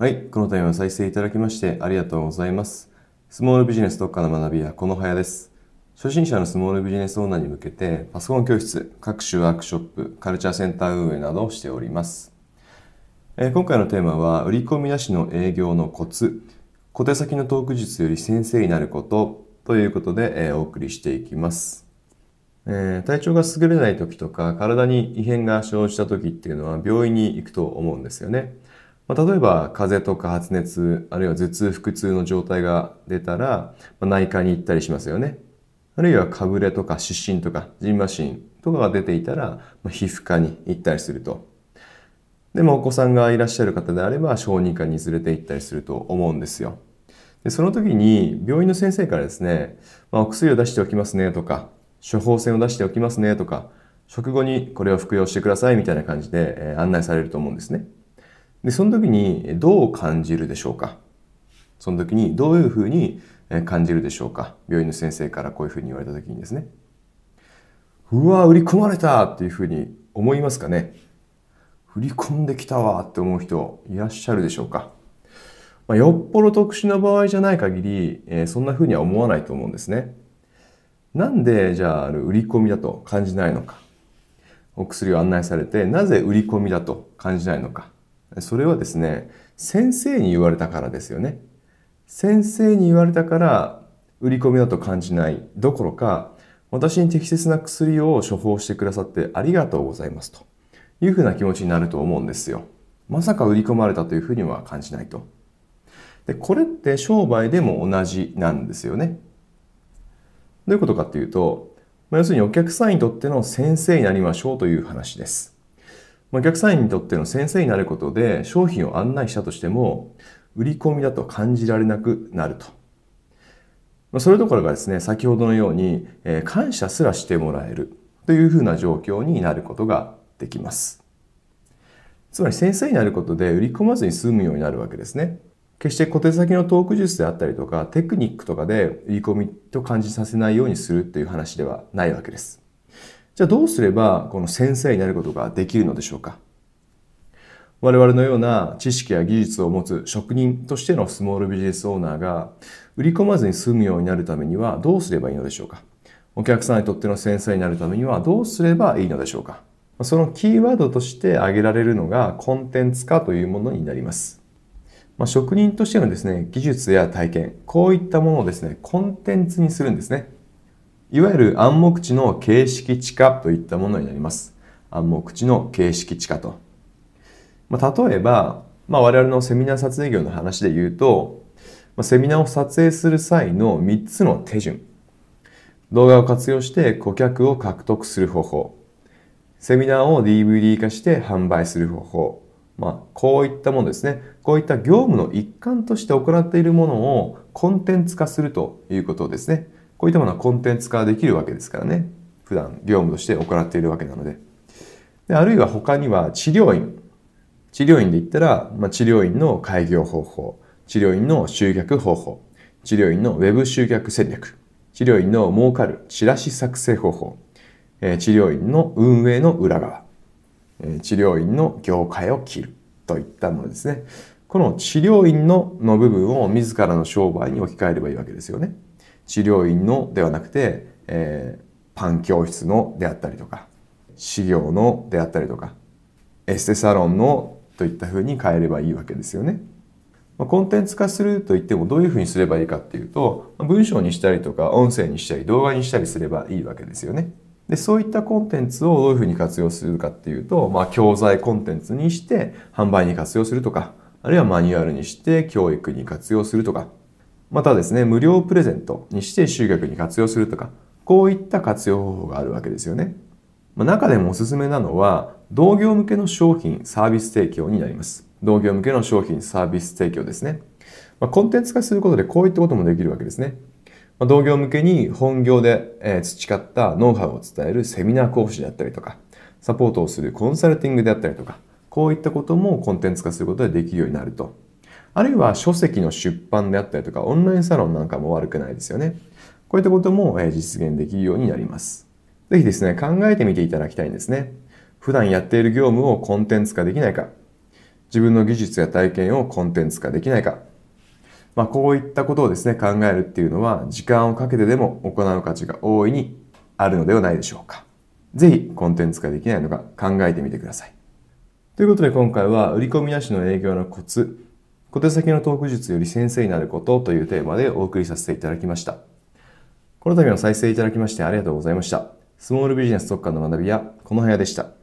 はい、このタイムは再生いただきましてありがとうございます。スモールビジネス特化の学びはこの早です。初心者のスモールビジネスオーナーに向けてパソコン教室、各種ワークショップ、カルチャーセンター運営などをしております。え今回のテーマは売り込み出しの営業のコツ、小手先のトーク術より先生になることということで、えお送りしていきます。え体調が優れない時とか体に異変が生じた時っていうのは病院に行くと思うんですよね。まあ、例えば風邪とか発熱あるいは頭痛腹痛の状態が出たら、まあ内科に行ったりしますよね。あるいはかぶれとか湿疹とかジンマシンとかが出ていたら、まあ皮膚科に行ったりすると。でもお子さんがいらっしゃる方であれば小児科に連れて行ったりすると思うんですよ。でその時に病院の先生からですね、まあ、お薬を出しておきますねとか処方箋を出しておきますねとか食後にこれを服用してくださいみたいな感じでえー案内されると思うんですね。でその時にどう感じるでしょうか？その時にどういうふうに感じるでしょうか？病院の先生からこういうふうに言われた時にですね。うわ売り込まれたっていうふうに思いますかね？振り込んできたわって思う人いらっしゃるでしょうか？まあ、よっぽど特殊な場合じゃない限り、えーそんな風には思わないと思うんですね。なんでじゃあ売り込みだと感じないのか？お薬を案内されてなぜ売り込みだと感じないのか？それはですね、先生に言われたからですよね。先生に言われたから売り込みだと感じないどころか、私に適切な薬を処方してくださってありがとうございますというふうな気持ちになると思うんですよ。まさか売り込まれたというふうには感じないと。で、これって商売でも同じなんですよね。どういうことかっていうと、ま要するにお客さんにとっての先生になりましょうという話です。まあお客さんにとっての先生になることで商品を案内したとしても、売り込みだと感じられなくなると。まあそれどころかですね、先ほどのように、えー感謝すらしてもらえるというふうな状況になることができます。つまり先生になることで売り込まずに済むようになるわけですね。決して小手先のトーク術であったりとかテクニックとかで売り込みと感じさせないようにするっていう話ではないわけです。じゃあどうすればこの先生になることができるのでしょうか？我々のような知識や技術を持つ職人としてのスモールビジネスオーナーが売り込まずに済むようになるためにはどうすればいいのでしょうか？お客さんにとっての先生になるためにはどうすればいいのでしょうか？そのキーワードとして挙げられるのがコンテンツ化というものになります。まあ、職人としてのですね、技術や体験、こういったものをですね、コンテンツにするんですね。いわゆる暗黙知の形式知化といったものになります。暗黙知の形式知化と。まあ、例えば、まあ、我々のセミナー撮影業の話で言うと、まあ、セミナーを撮影する際の3つの手順。動画を活用して顧客を獲得する方法。セミナーを DVD 化して販売する方法。まあ、こういったものですね。こういった業務の一環として行っているものをコンテンツ化するということですね。こういったものはコンテンツ化できるわけですからね。普段業務として行っているわけなので。であるいは他には治療院。治療院で言ったら、まあ、治療院の開業方法、治療院の集客方法、治療院のウェブ集客戦略、治療院の儲かるチラシ作成方法、えー治療院の運営の裏側、えー治療院の業界を切るといったものですね。この治療院のの部分を自らの商売に置き換えればいいわけですよね。治療院のではなくて、えーパン教室のであったりとか、資料のであったりとか、エステサロンのといったふうに変えればいいわけですよね。まあコンテンツ化するといってもどういうふうにすればいいかっていうと、文章にしたりとか音声にしたり動画にしたりすればいいわけですよね。で、そういったコンテンツをどういうふうに活用するかっていうと、まあ教材コンテンツにして販売に活用するとか、あるいはマニュアルにして教育に活用するとか、またですね、無料プレゼントにして集客に活用するとか、こういった活用方法があるわけですよね。ま中でもおすすめなのは、同業向けの商品、サービス提供になります。同業向けの商品、サービス提供ですね。ま、コンテンツ化することでこういったこともできるわけですね。ま同業向けに本業で培ったノウハウを伝えるセミナー講師であったりとか、サポートをするコンサルティングであったりとか、こういったこともコンテンツ化することでできるようになると。あるいは書籍の出版であったりとか、オンラインサロンなんかも悪くないですよね。こういったことも実現できるようになります。ぜひですね、考えてみていただきたいんですね。普段やっている業務をコンテンツ化できないか。自分の技術や体験をコンテンツ化できないか。まあ、こういったことをですね、考えるっていうのは、時間をかけてでも行う価値が大いにあるのではないでしょうか。ぜひ、コンテンツ化できないのか考えてみてください。ということで今回は、売り込みなしの営業のコツ、小手先のトーク術より先生になることというテーマでお送りさせていただきました。この度の再生いただきましてありがとうございました。スモールビジネス特化の学びやこの部屋でした。